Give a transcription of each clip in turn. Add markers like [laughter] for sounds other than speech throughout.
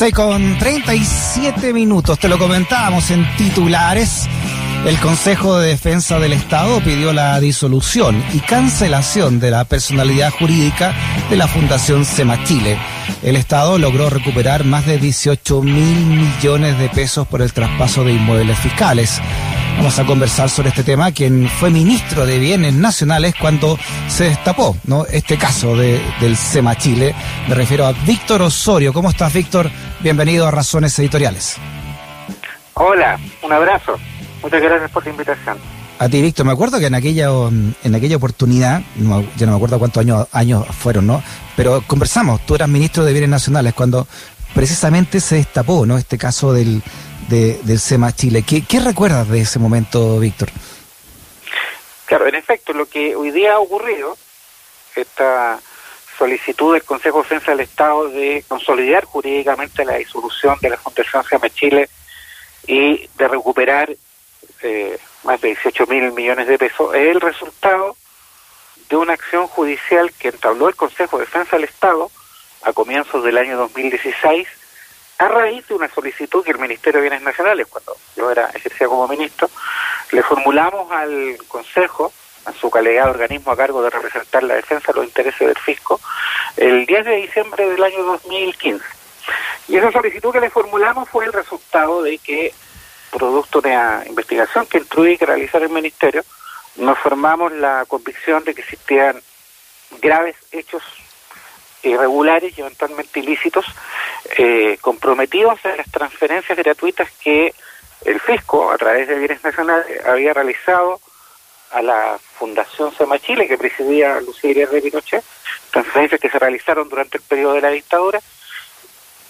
11 con 37 minutos, te lo comentábamos en titulares. El Consejo de Defensa del Estado pidió la disolución y cancelación de la personalidad jurídica de la Fundación SEMA Chile. El Estado logró recuperar más de 18 mil millones de pesos por el traspaso de inmuebles fiscales. Vamos a conversar sobre este tema, quien fue ministro de Bienes Nacionales cuando se destapó ¿no? este caso de, del SEMA Chile. Me refiero a Víctor Osorio. ¿Cómo estás, Víctor? Bienvenido a Razones Editoriales. Hola, un abrazo. Muchas gracias por la invitación. A ti, Víctor, me acuerdo que en aquella en aquella oportunidad, ya no me acuerdo cuántos años, años fueron, ¿no? Pero conversamos, tú eras ministro de Bienes Nacionales cuando precisamente se destapó, ¿no? Este caso del, de, del SEMA Chile. ¿Qué, ¿Qué recuerdas de ese momento, Víctor? Claro, en efecto, lo que hoy día ha ocurrido, esta solicitud del Consejo de Defensa del Estado de consolidar jurídicamente la disolución de la Fundación SEMA Chile y de recuperar eh, más de 18 mil millones de pesos, es el resultado de una acción judicial que entabló el Consejo de Defensa del Estado a comienzos del año 2016 a raíz de una solicitud que el Ministerio de Bienes Nacionales, cuando yo era ejercía como ministro, le formulamos al Consejo, a su colegado organismo a cargo de representar la defensa de los intereses del fisco, el 10 de diciembre del año 2015. Y esa solicitud que le formulamos fue el resultado de que, producto de una investigación que instruye que realizar el Ministerio, nos formamos la convicción de que existían graves hechos irregulares y eventualmente ilícitos eh, comprometidos en las transferencias gratuitas que el fisco, a través de bienes nacionales, había realizado a la Fundación Sema Chile, que presidía Lucía de Pinochet, transferencias que se realizaron durante el periodo de la dictadura,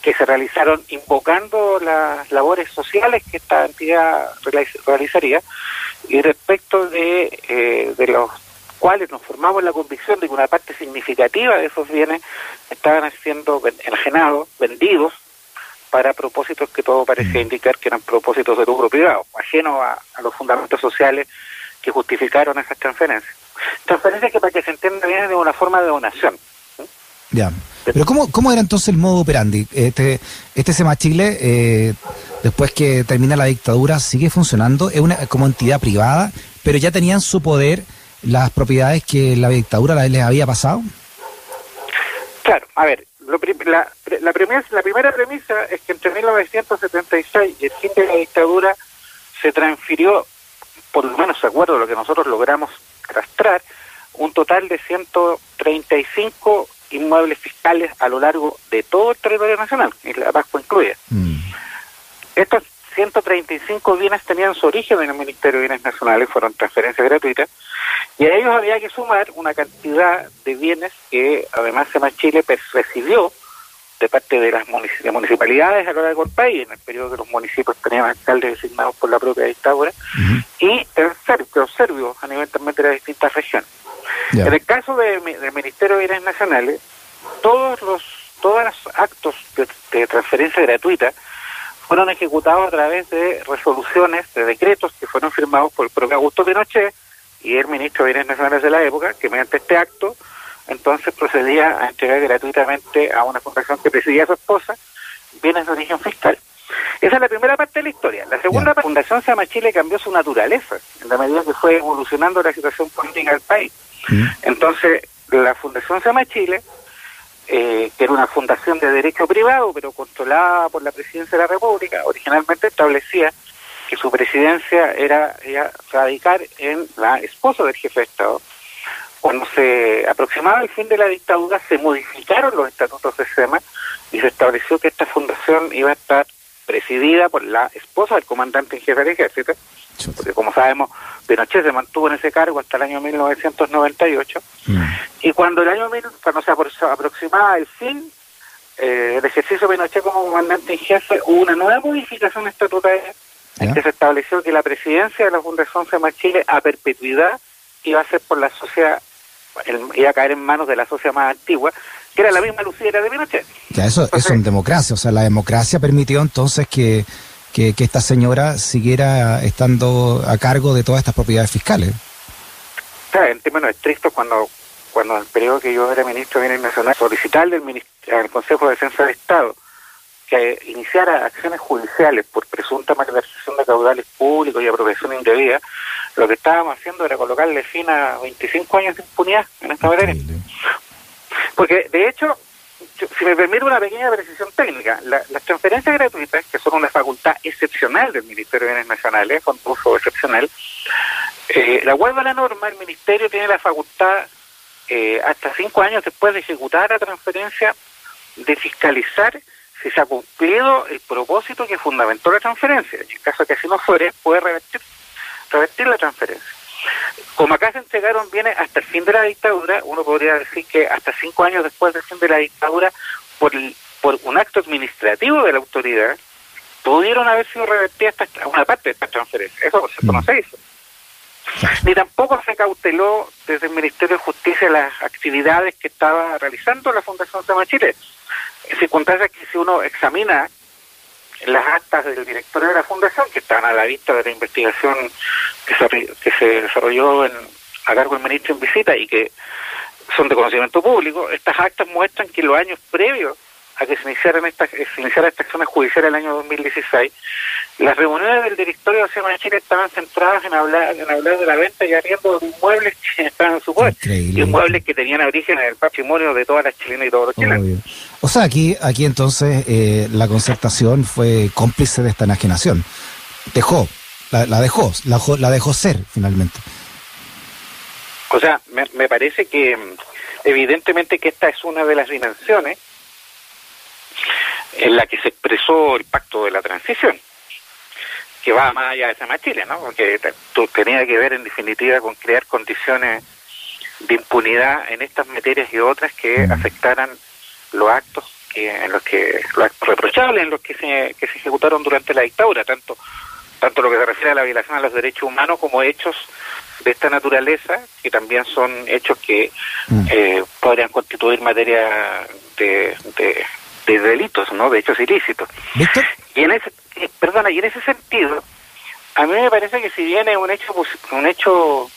que se realizaron invocando las labores sociales que esta entidad realizaría, y respecto de, eh, de los cuales nos formamos la convicción de que una parte significativa de esos bienes estaban siendo enajenados, vendidos, para propósitos que todo parecía mm. indicar que eran propósitos de lucro privado, ajenos a, los fundamentos sociales que justificaron esas transferencias. Transferencias que para que se entienda vienen de una forma de donación. Ya. Pero ¿cómo, ¿cómo era entonces el modo operandi? Este, este SEMA Chile, eh, después que termina la dictadura, sigue funcionando, es una como entidad privada, pero ya tenían su poder las propiedades que la dictadura les había pasado? Claro, a ver, la, la, premisa, la primera premisa es que entre 1976 y el fin de la dictadura se transfirió, por lo menos de acuerdo a lo que nosotros logramos rastrar, un total de 135 inmuebles fiscales a lo largo de todo el territorio nacional, y la Pascua incluida. Mm. Estos 135 bienes tenían su origen en el Ministerio de Bienes Nacionales, fueron transferencias gratuitas, y a ellos había que sumar una cantidad de bienes que además SEMA Chile recibió de parte de las municipalidades a lo largo del país, en el periodo que los municipios tenían alcaldes designados por la propia dictadura, y el los serbios a nivel también de las distintas regiones. En el caso del Ministerio de Bienes Nacionales, todos los todos los actos de transferencia gratuita fueron ejecutados a través de resoluciones, de decretos que fueron firmados por el propio Augusto Pinochet y el ministro de Bienes Nacionales de la época, que mediante este acto entonces procedía a entregar gratuitamente a una fundación que presidía a su esposa bienes de origen fiscal. Esa es la primera parte de la historia. La segunda, la Fundación Sama Chile cambió su naturaleza en la medida que fue evolucionando la situación política del país. Mm. Entonces, la Fundación Sama Chile eh, que era una fundación de derecho privado, pero controlada por la presidencia de la República, originalmente establecía que su presidencia era, radicar en la esposa del jefe de Estado. Cuando se aproximaba el fin de la dictadura, se modificaron los estatutos de SEMA y se estableció que esta fundación iba a estar presidida por la esposa del comandante en jefe del ejército, porque como sabemos, Pinochet se mantuvo en ese cargo hasta el año 1998, mm. y cuando el año cuando se aproximaba el fin eh, del ejercicio de Pinochet como comandante en jefe, hubo una nueva modificación estatutaria en que se estableció que la presidencia de la Fundación FEMA Chile a perpetuidad iba a ser por la sociedad, iba a caer en manos de la sociedad más antigua, que era la misma Lucía de Pinochet. Ya, eso, es en democracia, o sea, la democracia permitió entonces que, que, esta señora siguiera estando a cargo de todas estas propiedades fiscales. Claro, en términos estrictos, cuando cuando en el periodo que yo era ministro de Bienes Nacionales, solicitar del, al Consejo de Defensa del Estado que iniciara acciones judiciales por presunta malversación de caudales públicos y apropiación indebida, lo que estábamos haciendo era colocarle fin a 25 años de impunidad en esta materia. Porque, de hecho, si me permite una pequeña precisión técnica, las transferencias gratuitas, que son una facultad excepcional del Ministerio de Bienes Nacionales, con uso excepcional, eh, acuerdo a la norma, el Ministerio tiene la facultad, eh, hasta cinco años después de ejecutar la transferencia, de fiscalizar si se ha cumplido el propósito que fundamentó la transferencia. En caso de que así no fuere, puede revertir, revertir la transferencia. Como acá se entregaron bienes hasta el fin de la dictadura, uno podría decir que hasta cinco años después del fin de la dictadura, por, por un acto administrativo de la autoridad, pudieron haber sido revertidas una parte de estas transferencias. Eso, por cierto, no se hizo. Ni tampoco se cauteló desde el Ministerio de Justicia las actividades que estaba realizando la Fundación Sama Chile. En circunstancias que si uno examina las actas del directorio de la Fundación, que están a la vista de la investigación que se, desarrolló en, a cargo del ministro en visita y que son de conocimiento público, estas actas muestran que los años previos a que se iniciaran estas, se iniciara esta acción judicial el año 2016, las reuniones del directorio de Sema Chile estaban centradas en hablar, en hablar de la venta y arriendo de inmuebles que [laughs] estaban en su poder. Inmuebles que tenían origen en el patrimonio de todas las chilenas y todos los chilenos. O sea, aquí, aquí entonces eh, la concertación fue cómplice de esta enajenación. Dejó, la, dejó, la, la dejó ser finalmente. O sea, me, me parece que mm, evidentemente que esta es una de las dimensiones en la que se expresó el pacto de la transición, que va más allá de Sama Chile, ¿no? Porque tenía que ver en definitiva con crear condiciones de impunidad en estas materias y otras que afectaran los actos que, en los que los actos reprochables en los que se, que se ejecutaron durante la dictadura, tanto tanto lo que se refiere a la violación a los derechos humanos como hechos de esta naturaleza, que también son hechos que mm. eh, podrían constituir materia de, de delitos, ¿no? De hechos ilícitos. Y en ese, eh, perdona, y en ese sentido, a mí me parece que si viene un hecho un hecho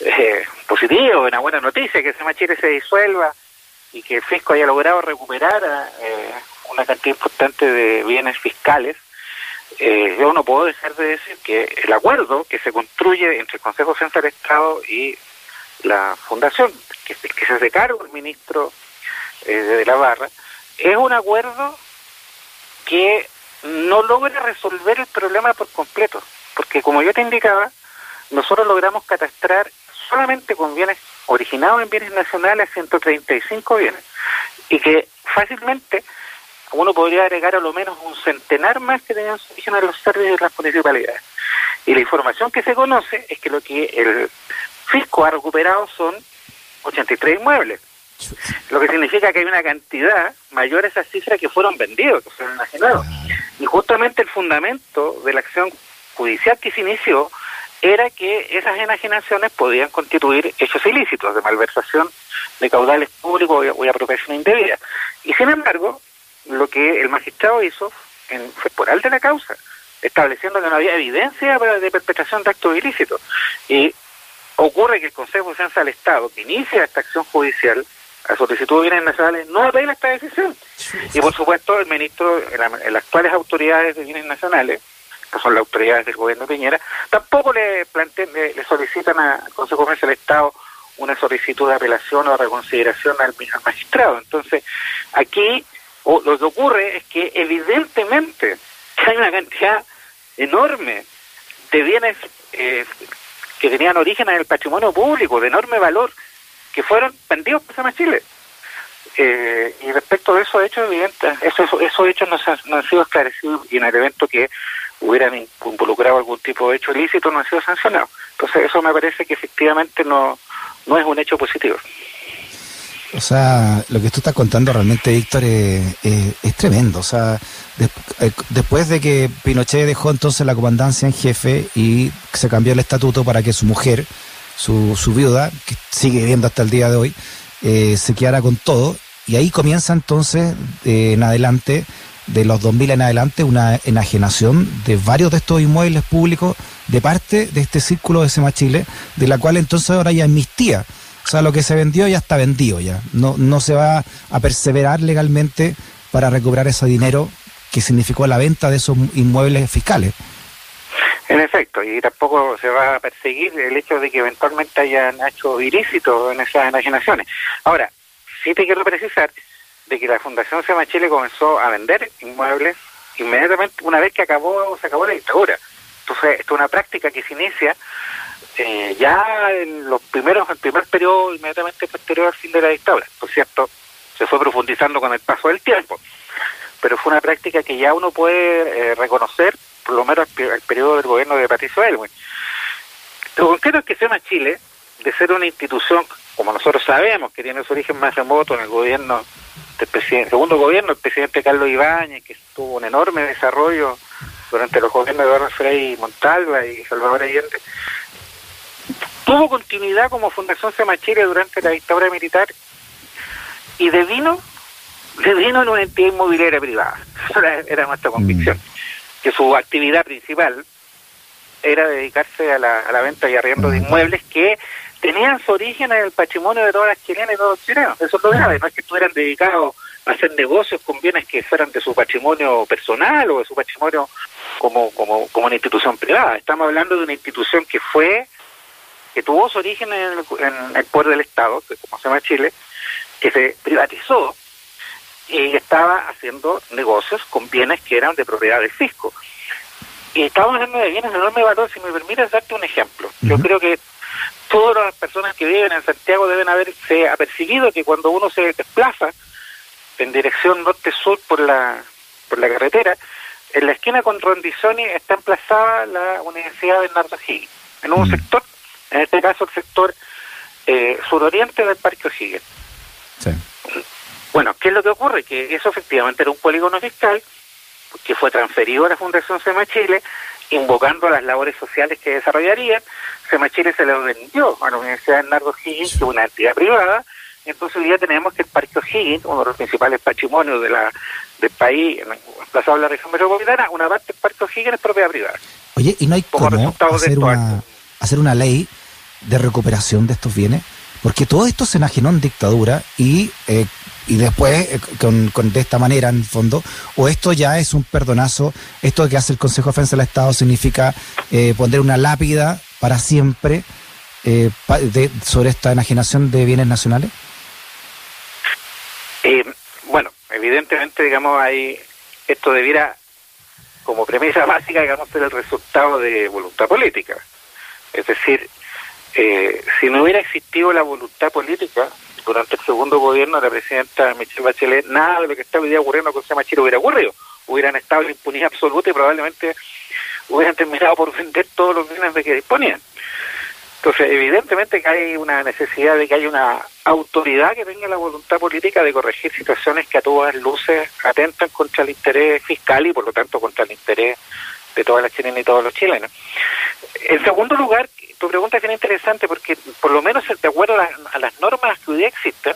eh, positivo, una buena noticia, que ese Chile se disuelva y que el fisco haya logrado recuperar eh, una cantidad importante de bienes fiscales, eh, yo no puedo dejar de decir que el acuerdo que se construye entre el Consejo Central del Estado y la Fundación, que, que se hace cargo el ministro de la Barra, es un acuerdo que no logra resolver el problema por completo, porque como yo te indicaba, nosotros logramos catastrar solamente con bienes originados en bienes nacionales 135 bienes, y que fácilmente uno podría agregar a lo menos un centenar más que tenían su origen en los servicios de las municipalidades. Y la información que se conoce es que lo que el fisco ha recuperado son 83 inmuebles. Lo que significa que hay una cantidad mayor a esas cifras que fueron vendidos, que fueron enajenados. Y justamente el fundamento de la acción judicial que se inició era que esas enajenaciones podían constituir hechos ilícitos de malversación de caudales públicos o apropiación indebida. Y sin embargo, lo que el magistrado hizo en, fue por alta la causa, estableciendo que no había evidencia de perpetración de actos ilícitos. Y ocurre que el Consejo de Defensa del Estado, que inicia esta acción judicial, a solicitud de bienes nacionales no apela esta decisión. Y por supuesto el ministro, las actuales autoridades de bienes nacionales, que son las autoridades del gobierno de Piñera, tampoco le, planteen, le, solicitan al Consejo de del Estado una solicitud de apelación o reconsideración al, magistrado. Entonces, aquí lo que ocurre es que evidentemente hay una cantidad enorme de bienes eh, que tenían origen en el patrimonio público, de enorme valor, que fueron vendidos por Sama Chile. Eh, y respecto de esos hechos, evidentes, esos, esos hechos no, no, han sido esclarecidos y en el evento que hubieran involucrado algún tipo de hecho ilícito no han sido sancionados. Entonces eso me parece que efectivamente no, no es un hecho positivo. O sea, lo que tú estás contando realmente, Víctor, es, tremendo. O sea, eh, después de que Pinochet dejó entonces la comandancia en jefe y se cambió el estatuto para que su mujer su, su viuda, que sigue viviendo hasta el día de hoy, eh, se quedara con todo. Y ahí comienza entonces, eh, en adelante, de los 2000 en adelante, una enajenación de varios de estos inmuebles públicos de parte de este círculo de Sema Chile, de la cual entonces ahora ya amnistía. O sea, lo que se vendió ya está vendido ya. No, no se va a perseverar legalmente para recuperar ese dinero que significó la venta de esos inmuebles fiscales. En efecto, y tampoco se va a perseguir el hecho de que eventualmente hayan hecho ilícitos en esas enajenaciones. Ahora, sí te quiero precisar de que la Fundación Sema Chile comenzó a vender inmuebles inmediatamente una vez que acabó se acabó la dictadura. Entonces, esto es una práctica que se inicia eh, ya en los primeros, el primer periodo inmediatamente posterior al fin de la dictadura. Por cierto, se fue profundizando con el paso del tiempo, pero fue una práctica que ya uno puede eh, reconocer, por lo menos el, periodo del gobierno de Patricio Elwin. Lo concreto es que SEMA Chile, de ser una institución, como nosotros sabemos, que tiene su origen más remoto en el gobierno del presidente, segundo gobierno, el presidente Carlos Ibáñez, que tuvo un enorme desarrollo durante los gobiernos de Eduardo Frei Montalva y Salvador Allende, tuvo continuidad como Fundación Sema Chile durante la dictadura militar y de vino de vino en una entidad inmobiliaria privada. [laughs] Esa era, nuestra convicción. Que su actividad principal era dedicarse a la, a la venta y arriendo de inmuebles que tenían su origen en el patrimonio de todas las chilenas y todos los chilenos. Eso es lo grave, no es que estuvieran dedicados a hacer negocios con bienes que fueran de su patrimonio personal o de su patrimonio como, como, como una institución privada. Estamos hablando de una institución que fue, que tuvo su origen en el, en el poder del Estado, como se llama Chile, que se privatizó y estaba haciendo negocios con bienes que eran de propiedad del fisco. Y estamos hablando de bienes de enorme valor. Si me permites darte un ejemplo, yo creo que todas las personas que viven en Santiago deben haberse apercibido que cuando uno se desplaza en dirección norte-sur por la, por la carretera, en la esquina con Rondizoni está emplazada la Universidad Bernardo Higgins, en un sector, en este caso el sector eh, suroriente del Parque O'Higgins. Sí. Bueno, ¿qué es lo que ocurre? Que eso efectivamente era un polígono fiscal que fue transferido a la Fundación SEMA Chile, invocando las labores sociales que desarrollarían. SEMA Chile se lo vendió a la Universidad de Nardo Higgins, que es una entidad privada. Entonces hoy día tenemos que el Parque O'Higgins, uno de los principales patrimonios de la, del país, emplazado en la región metropolitana, una parte del Parque O'Higgins es propiedad privada. Oye, ¿y no hay cómo hacer una, hacer una ley de recuperación de estos bienes? Porque todo esto se enajenó en dictadura y eh, y después eh, con, con, de esta manera en el fondo o esto ya es un perdonazo. Esto que hace el Consejo de Defensa del Estado significa eh, poner una lápida para siempre eh, sobre esta enajenación de bienes nacionales. Bueno evidentemente digamos hay esto debiera como premisa [laughs] básica digamos ser el resultado de voluntad política. Es decir si no hubiera existido la voluntad política durante el segundo gobierno de la presidenta Michelle Bachelet, nada de lo que está hoy día ocurriendo con Sema Chile hubiera ocurrido. Hubieran estado en impunidad absoluta y probablemente hubieran terminado por vender todos los bienes de que disponían. Entonces, evidentemente que hay una necesidad de que haya una autoridad que tenga la voluntad política de corregir situaciones que a todas luces atentan contra el interés fiscal y por lo tanto contra el interés de todas las chilenas y todos los chilenos. En segundo lugar, tu pregunta es bien interesante porque por lo menos de acuerdo a, las normas que hoy día existen,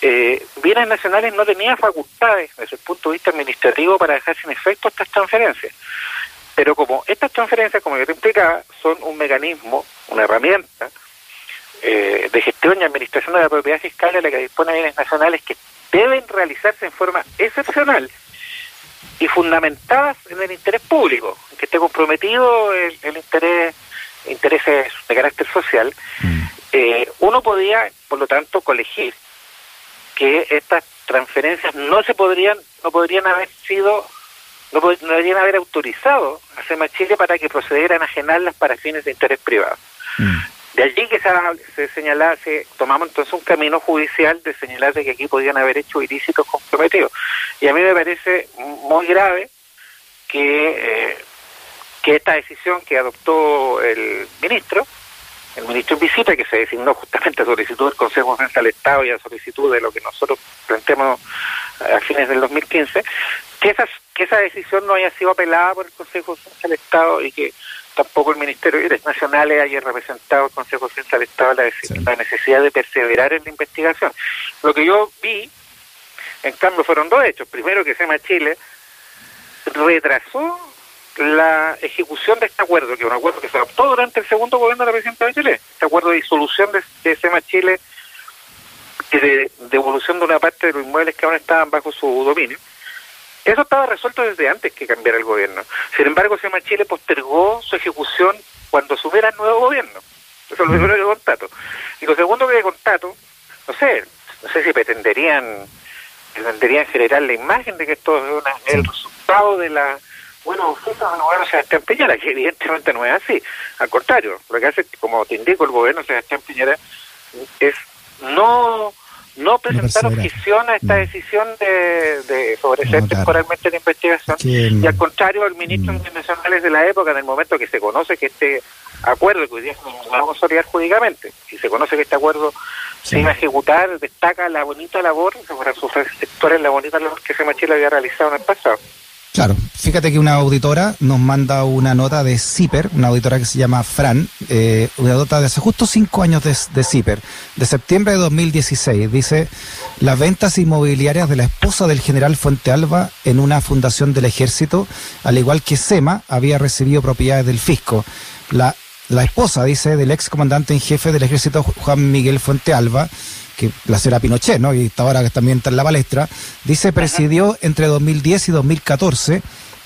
eh, bienes nacionales no tenían facultades desde el punto de vista administrativo para dejar sin efecto estas transferencias. Pero como estas transferencias, como yo te explicaba, son un mecanismo, una herramienta eh, de gestión y administración de la propiedad fiscal de la que dispone bienes nacionales que deben realizarse en forma excepcional y fundamentadas en el interés público, que esté comprometido el interés intereses de carácter social, mm. eh, uno podía, por lo tanto, colegir que estas transferencias no se podrían, no podrían haber sido, no, podrían haber autorizado a SEMA Chile para que procediera a enajenarlas para fines de interés privado. Mm. De allí que se, se señalase, tomamos entonces un camino judicial de señalar de que aquí podían haber hecho ilícitos comprometidos. Y a mí me parece muy grave que eh, que esta decisión que adoptó el ministro, el ministro en visita, que se designó justamente a solicitud del Consejo de Defensa del Estado y a solicitud de lo que nosotros planteamos a fines del 2015, que, esas, que esa decisión no haya sido apelada por el Consejo de Defensa del Estado y que tampoco el Ministerio de Derechos Nacionales haya representado al Consejo de Defensa del Estado la, la necesidad de perseverar en la investigación. Lo que yo vi, en cambio, fueron dos hechos. Primero, que SEMA Chile retrasó la ejecución de este acuerdo, que es un acuerdo que se adoptó durante el segundo gobierno de la presidenta de Chile, este acuerdo de disolución de, SEMA Chile y de devolución de una parte de los inmuebles que aún estaban bajo su dominio, Eso estaba resuelto desde antes que cambiara el gobierno. Sin embargo, SEMA Chile postergó su ejecución cuando subiera el nuevo gobierno. Eso es lo primero que contato. Y lo segundo que contato, no sé, no sé si pretenderían, pretenderían generar la imagen de que esto es una, el resultado de la bueno oferta del gobierno Sebastián Piñera, que evidentemente no es así. Al contrario, lo que hace, como te indico, el gobierno Sebastián Piñera es no no presentar objeción a esta mm. decisión de, de favorecer temporalmente la investigación y al contrario el ministro mm. internacionales de la época en el momento que se conoce que este acuerdo que hoy día se va a consolidar jurídicamente y se conoce que este acuerdo se iba a ejecutar destaca la bonita labor para sus sectores la bonita labor que Semachila había realizado en el pasado Claro, fíjate que una auditora nos manda una nota de CIPER, una auditora que se llama Fran, eh, una nota de hace justo cinco años de, CIPER, de septiembre de 2016. Dice, las ventas inmobiliarias de la esposa del general Fuente Alba en una fundación del ejército, al igual que SEMA, había recibido propiedades del fisco. La, la esposa, dice, del ex comandante en jefe del ejército Juan Miguel Fuente Alba, que la señora Pinochet, ¿no? Y está ahora que también está en la palestra, dice presidió entre 2010 y 2014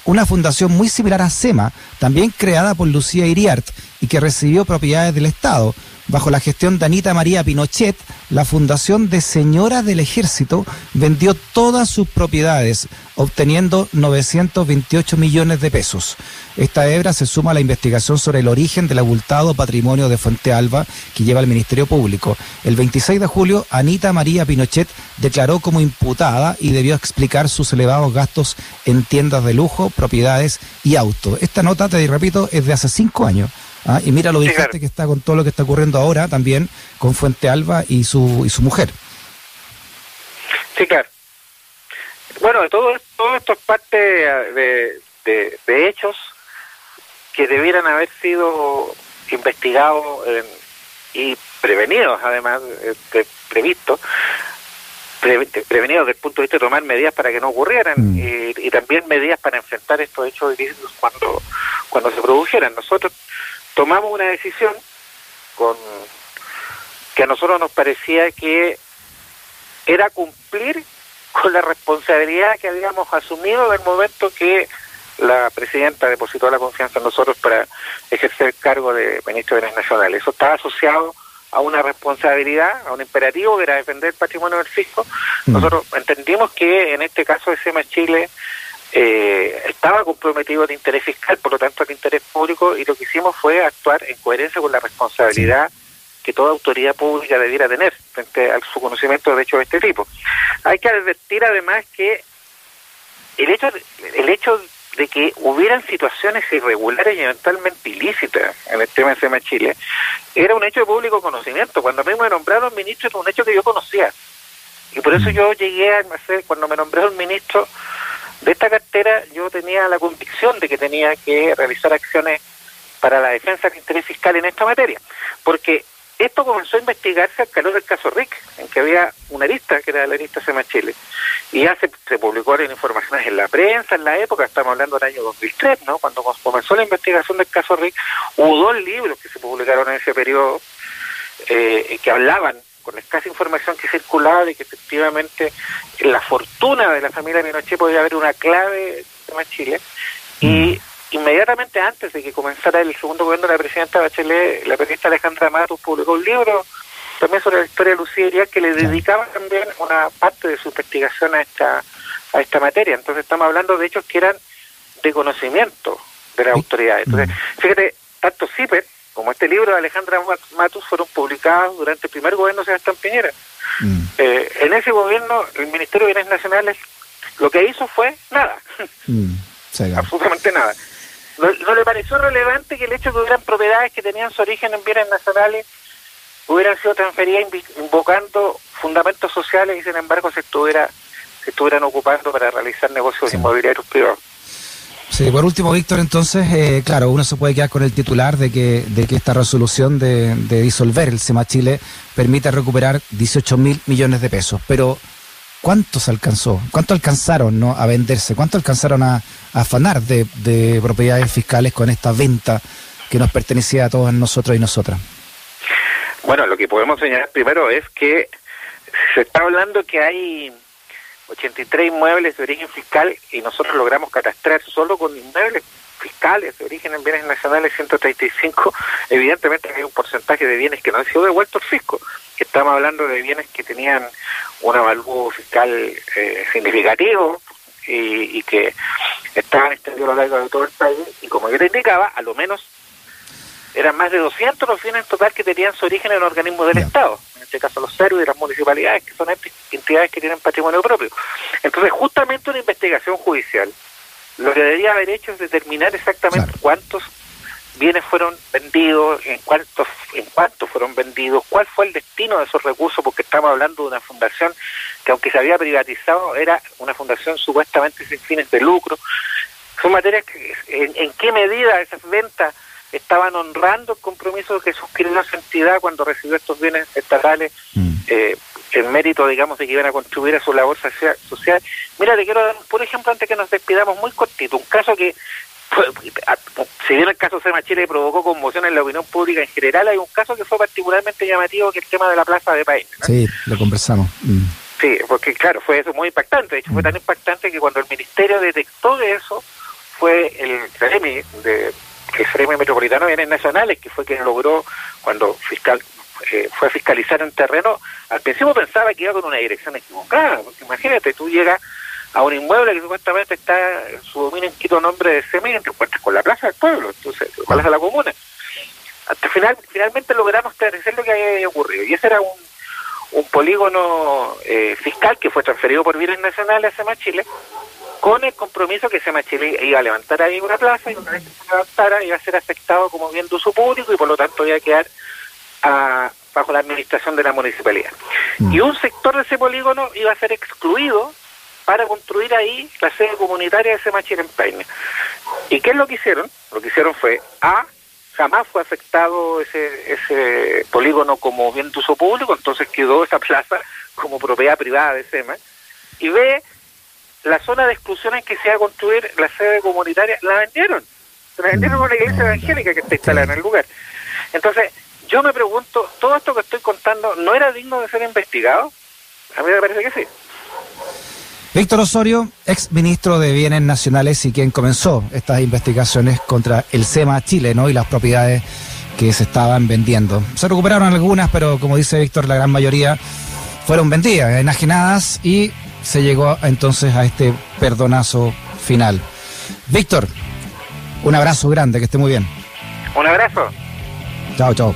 una fundación muy similar a SEMA, también creada por Lucía Iriart y que recibió propiedades del Estado. Bajo la gestión de Anita María Pinochet, la Fundación de Señoras del Ejército vendió todas sus propiedades, obteniendo 928 millones de pesos. Esta hebra se suma a la investigación sobre el origen del abultado patrimonio de Fuente Alba que lleva el Ministerio Público. El 26 de julio, Anita María Pinochet declaró como imputada y debió explicar sus elevados gastos en tiendas de lujo, propiedades y autos. Esta nota, te repito, es de hace cinco años. ¿Ah? Y mira lo dijiste que está con todo lo que está ocurriendo ahora también con Fuente Alba y su, y su mujer. Sí, claro. Bueno, todo, todo esto es parte de, de, hechos que debieran haber sido investigados y prevenidos, además, este, previstos, prevenidos desde el punto de vista de tomar medidas para que no ocurrieran mm. y, y, también medidas para enfrentar estos hechos ilícitos cuando, cuando se produjeran. Nosotros tomamos una decisión con que a nosotros nos parecía que era cumplir con la responsabilidad que habíamos asumido en el momento que la presidenta depositó la confianza en nosotros para ejercer el cargo de ministro de Bienes Nacionales. Eso estaba asociado a una responsabilidad, a un imperativo que era defender el patrimonio del fisco. Mm. Nosotros entendimos que en este caso de SEMA Chile eh, estaba comprometido el interés fiscal, por lo tanto el interés público, y lo que hicimos fue actuar en coherencia con la responsabilidad que toda autoridad pública debiera tener frente a su conocimiento de hechos de este tipo. Hay que advertir además que el hecho, el hecho de que hubieran situaciones irregulares y eventualmente ilícitas en el tema de SEMA Chile, era un hecho de público conocimiento. Cuando a mí me nombraron ministro era un hecho que yo conocía. Y por eso mm. yo llegué a, cuando me nombraron ministro, de esta cartera yo tenía la convicción de que tenía que realizar acciones para la defensa del interés fiscal en esta materia, porque esto comenzó a investigarse al calor del caso RIC, en que había una lista, que era la lista SEMA Chile, y ya se, se publicaron informaciones en la prensa en la época, estamos hablando del año 2003, ¿no? Cuando comenzó la investigación del caso RIC, hubo dos libros que se publicaron en ese periodo eh, que hablaban con la escasa información que circulaba de que efectivamente la fortuna de la familia Pinochet podía haber una clave en Chile y mm. inmediatamente antes de que comenzara el segundo gobierno de la presidenta Bachelet, la periodista Alejandra Matus publicó un libro también sobre la historia de Lucía que le dedicaba también una parte de su investigación a esta a esta materia. Entonces estamos hablando de hechos que eran de conocimiento de las autoridades. Entonces, mm. fíjate, tanto CIPER como este libro de Alejandra Matus fueron publicados durante el primer gobierno de Sebastián Piñera. Mm. Eh, en ese gobierno, el Ministerio de Bienes Nacionales lo que hizo fue nada, [laughs] mm. absolutamente nada. No, le pareció relevante que el hecho de que hubieran propiedades que tenían su origen en bienes nacionales hubieran sido transferidas invocando fundamentos sociales y sin embargo se estuviera se estuvieran ocupando para realizar negocios inmobiliarios privados. Sí, por último, Víctor, entonces, eh, claro, uno se puede quedar con el titular de que, de que esta resolución de, disolver el SEMA Chile permite recuperar 18 mil millones de pesos. Pero, ¿cuánto se alcanzó? ¿Cuánto alcanzaron ¿no? a venderse? ¿Cuánto alcanzaron a, afanar de, de propiedades fiscales con esta venta que nos pertenecía a todos nosotros y nosotras? Bueno, lo que podemos señalar primero es que se está hablando que hay 83 inmuebles de origen fiscal y nosotros logramos catastrar solo con inmuebles fiscales de origen en bienes nacionales 135, evidentemente hay un porcentaje de bienes que no han sido devueltos al fisco. Estamos hablando de bienes que tenían un avalúo fiscal eh, significativo y, y, que estaban extendidos a lo largo de todo el país y como yo te indicaba, a lo menos eran más de 200 los bienes en total que tenían su origen en organismos del Estado, en este caso los CERU y las municipalidades, que son entidades que tienen patrimonio propio. Entonces, justamente una investigación judicial lo que debería haber hecho es determinar exactamente cuántos bienes fueron vendidos, en cuántos, en cuántos fueron vendidos, cuál fue el destino de esos recursos, porque estamos hablando de una fundación que aunque se había privatizado, era una fundación supuestamente sin fines de lucro. Son materias que, en, en qué medida esas ventas estaban honrando el compromiso que suscribió esa entidad cuando recibió estos bienes estatales mm. eh, en mérito, digamos, de que iban a contribuir a su labor social. Mira, te quiero dar, por ejemplo, antes que nos despidamos, muy cortito, un caso que, si bien el caso Sema Chile provocó conmoción en la opinión pública en general, hay un caso que fue particularmente llamativo, que es el tema de la plaza de País. Sí, lo conversamos. Mm. Sí, porque claro, fue eso muy impactante. De hecho, fue mm. tan impactante que cuando el ministerio detectó de eso, fue el CREMI de el Freme Metropolitano de Bienes Nacionales, que fue quien logró, cuando fiscal eh, fue a fiscalizar en terreno, al principio pensaba que iba con una dirección equivocada, porque imagínate, tú llegas a un inmueble que supuestamente está su dominio en Quito nombre de CEMI y te encuentras con la plaza del pueblo, entonces, la plaza de la comuna. Hasta final, finalmente logramos esclarecer lo que había ocurrido, y ese era un, un polígono eh, fiscal que fue transferido por bienes nacionales a SEMA Chile, con el compromiso que Chile iba a levantar ahí una plaza y una vez que se levantara iba a ser afectado como bien de uso público y por lo tanto iba a quedar bajo la administración de la municipalidad. Mm. Y un sector de ese polígono iba a ser excluido para construir ahí la sede comunitaria de SEMA Chile en Peine. ¿Y qué es lo que hicieron? Lo que hicieron fue, A, jamás fue afectado ese, ese polígono como bien de uso público, entonces quedó esa plaza como propiedad privada de SEMA, y B, la zona de exclusión en que se iba a construir la sede comunitaria, la vendieron. Se la vendieron una iglesia evangélica que está instalada en el lugar. Entonces, yo me pregunto, ¿todo esto que estoy contando no era digno de ser investigado? A mí me parece que sí. Víctor Osorio, ex ministro de Bienes Nacionales y quien comenzó estas investigaciones contra el SEMA Chile ¿no? y las propiedades que se estaban vendiendo. Se recuperaron algunas, pero como dice Víctor, la gran mayoría fueron vendidas, enajenadas y se llegó entonces a este perdonazo final. Víctor, un abrazo grande, que esté muy bien. Un abrazo. Chao, chao.